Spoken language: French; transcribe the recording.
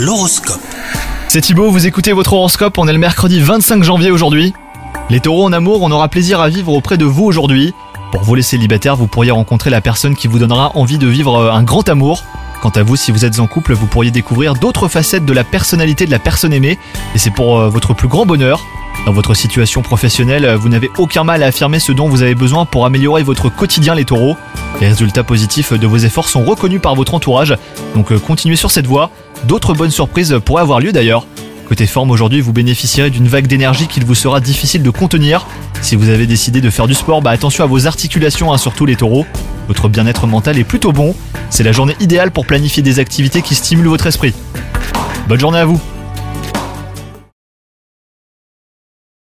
L'horoscope. C'est Thibaut, vous écoutez votre horoscope, on est le mercredi 25 janvier aujourd'hui. Les taureaux en amour, on aura plaisir à vivre auprès de vous aujourd'hui. Pour vous les célibataires, vous pourriez rencontrer la personne qui vous donnera envie de vivre euh, un grand amour. Quant à vous, si vous êtes en couple, vous pourriez découvrir d'autres facettes de la personnalité de la personne aimée, et c'est pour euh, votre plus grand bonheur. Dans votre situation professionnelle, euh, vous n'avez aucun mal à affirmer ce dont vous avez besoin pour améliorer votre quotidien les taureaux. Les résultats positifs de vos efforts sont reconnus par votre entourage, donc continuez sur cette voie. D'autres bonnes surprises pourraient avoir lieu d'ailleurs. Côté forme, aujourd'hui, vous bénéficierez d'une vague d'énergie qu'il vous sera difficile de contenir. Si vous avez décidé de faire du sport, bah attention à vos articulations, hein, surtout les taureaux. Votre bien-être mental est plutôt bon. C'est la journée idéale pour planifier des activités qui stimulent votre esprit. Bonne journée à vous